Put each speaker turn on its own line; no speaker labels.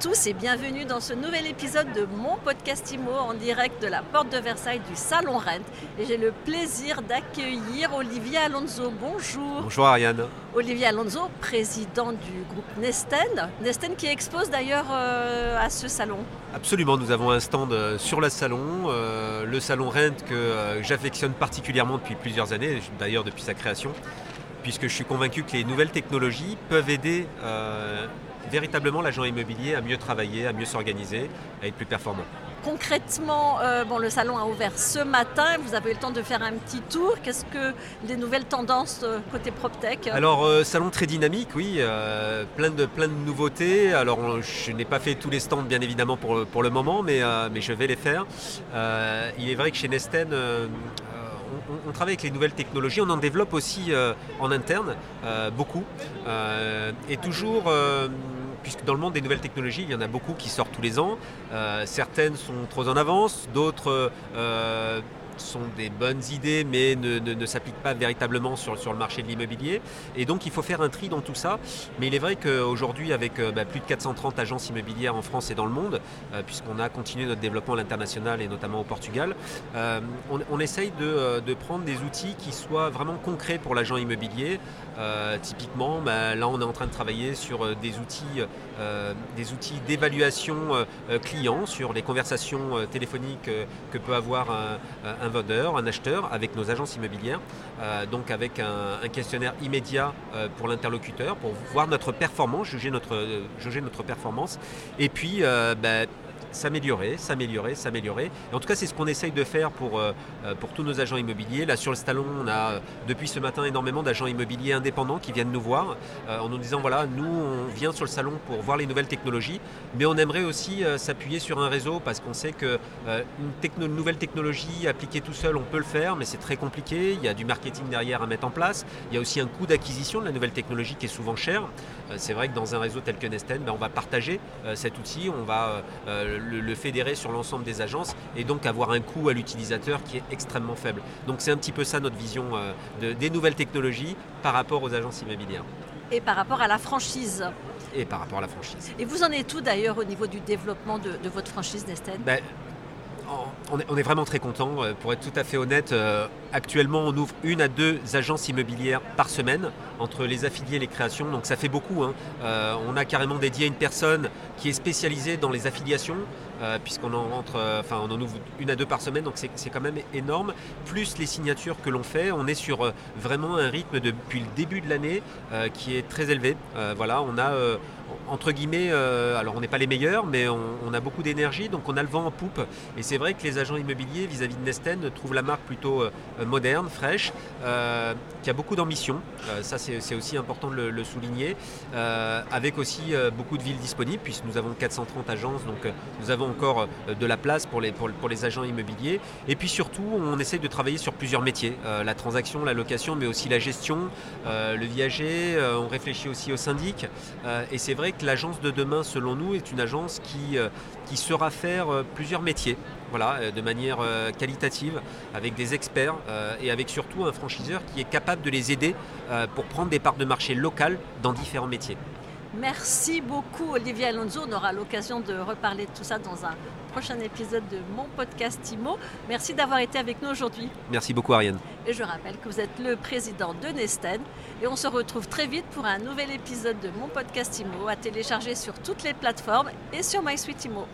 tous et bienvenue dans ce nouvel épisode de mon podcast IMO en direct de la porte de Versailles du Salon Rent. Et j'ai le plaisir d'accueillir Olivier Alonso. Bonjour.
Bonjour Ariane.
Olivier Alonso, président du groupe Nesten. Nesten qui expose d'ailleurs euh, à ce salon.
Absolument, nous avons un stand euh, sur le salon, euh, le salon Rent que j'affectionne particulièrement depuis plusieurs années, d'ailleurs depuis sa création, puisque je suis convaincu que les nouvelles technologies peuvent aider véritablement l'agent immobilier à mieux travailler, à mieux s'organiser, à être plus performant.
Concrètement, euh, bon, le salon a ouvert ce matin. Vous avez eu le temps de faire un petit tour. Qu'est-ce que des nouvelles tendances euh, côté PropTech?
Alors, euh, salon très dynamique, oui. plein, de, plein de nouveautés. Alors, je n'ai pas fait tous les stands, bien évidemment, pour, pour le moment, mais, mais je vais les faire. il est vrai que chez Nesten, on, travaille avec les nouvelles technologies, on en développe aussi en interne, beaucoup. et toujours puisque dans le monde des nouvelles technologies, il y en a beaucoup qui sortent tous les ans. Euh, certaines sont trop en avance, d'autres euh, sont des bonnes idées mais ne, s'appliquent pas véritablement sur, sur le marché de l'immobilier. Et donc il faut faire un tri dans tout ça. Mais il est vrai qu'aujourd'hui, avec euh, bah, plus de 430 agences immobilières en France et dans le monde, euh, puisqu'on a continué notre développement à l'international et notamment au Portugal, euh, on, essaye de, prendre des outils qui soient vraiment concrets pour l'agent immobilier. typiquement, bah, là on est en train de travailler sur des outils des outils d'évaluation client, sur les conversations téléphoniques que peut avoir un un vendeur, un acheteur avec nos agences immobilières, euh, donc avec un, questionnaire immédiat euh, pour l'interlocuteur pour voir notre performance, juger notre, euh, performance. Et puis, ben, s'améliorer, s'améliorer, s'améliorer. En tout cas, c'est ce qu'on essaye de faire pour, euh, euh, pour tous nos agents immobiliers. Là, sur le salon, on a euh, depuis ce matin énormément d'agents immobiliers indépendants qui viennent nous voir en nous disant voilà, nous, on vient sur le salon pour voir les nouvelles technologies, mais on aimerait aussi s'appuyer sur un réseau parce qu'on sait que une, nouvelle technologie appliquée tout seul, on peut le faire, mais c'est très compliqué. Il y a du marketing derrière à mettre en place. Il y a aussi un coût d'acquisition de la nouvelle technologie qui est souvent cher. C'est vrai que dans un réseau tel que Nesten, ben, on va partager cet outil, on va le, fédérer sur l'ensemble des agences et donc avoir un coût à l'utilisateur qui est extrêmement faible. Donc c'est un petit peu ça notre vision euh, des nouvelles technologies par rapport aux agences immobilières.
Et par rapport à la franchise
et par rapport à la franchise.
Et vous en êtes tout d'ailleurs au niveau du développement de, votre franchise Nesten?
Ben, on est, vraiment très content. Euh, pour être tout à fait honnête, euh, actuellement on ouvre une à deux agences immobilières par semaine entre les affiliés et les créations. Donc ça fait beaucoup. Hein. Euh, on a carrément dédié une personne qui est spécialisée dans les affiliations, puisqu'on en rentre, enfin on en ouvre une à deux par semaine, donc c'est quand même énorme. Plus les signatures que l'on fait, on est sur vraiment un rythme depuis le début de l'année qui est très élevé. voilà, on a entre guillemets, euh, alors on n'est pas les meilleurs, mais on, a beaucoup d'énergie, donc on a le vent en poupe. Et c'est vrai que les agents immobiliers vis-à-vis de Nesten trouvent la marque plutôt euh, moderne, fraîche, euh, qui a beaucoup d'ambition. ça, c'est aussi important de le, souligner. avec aussi beaucoup de villes disponibles, puisque nous avons 430 agences, donc nous avons encore de la place pour les, agents immobiliers. Et puis surtout, on essaye de travailler sur plusieurs métiers la transaction, la location, mais aussi la gestion, le viager. on réfléchit aussi au syndic. et c'est vrai que l'agence de demain, selon nous, est une agence qui, euh, qui saura faire euh, plusieurs métiers, voilà, euh, de manière qualitative, avec des experts et avec surtout un franchiseur qui est capable de les aider pour prendre des parts de marché locales dans différents métiers.
Merci beaucoup Olivier Alonso. On aura l'occasion de reparler de tout ça dans un prochain épisode de mon podcast IMO. Merci d'avoir été avec nous aujourd'hui.
Merci beaucoup Ariane.
Et je rappelle que vous êtes le président de Nesten. Et on se retrouve très vite pour un nouvel épisode de mon podcast IMO à télécharger sur toutes les plateformes et sur MySuite IMO.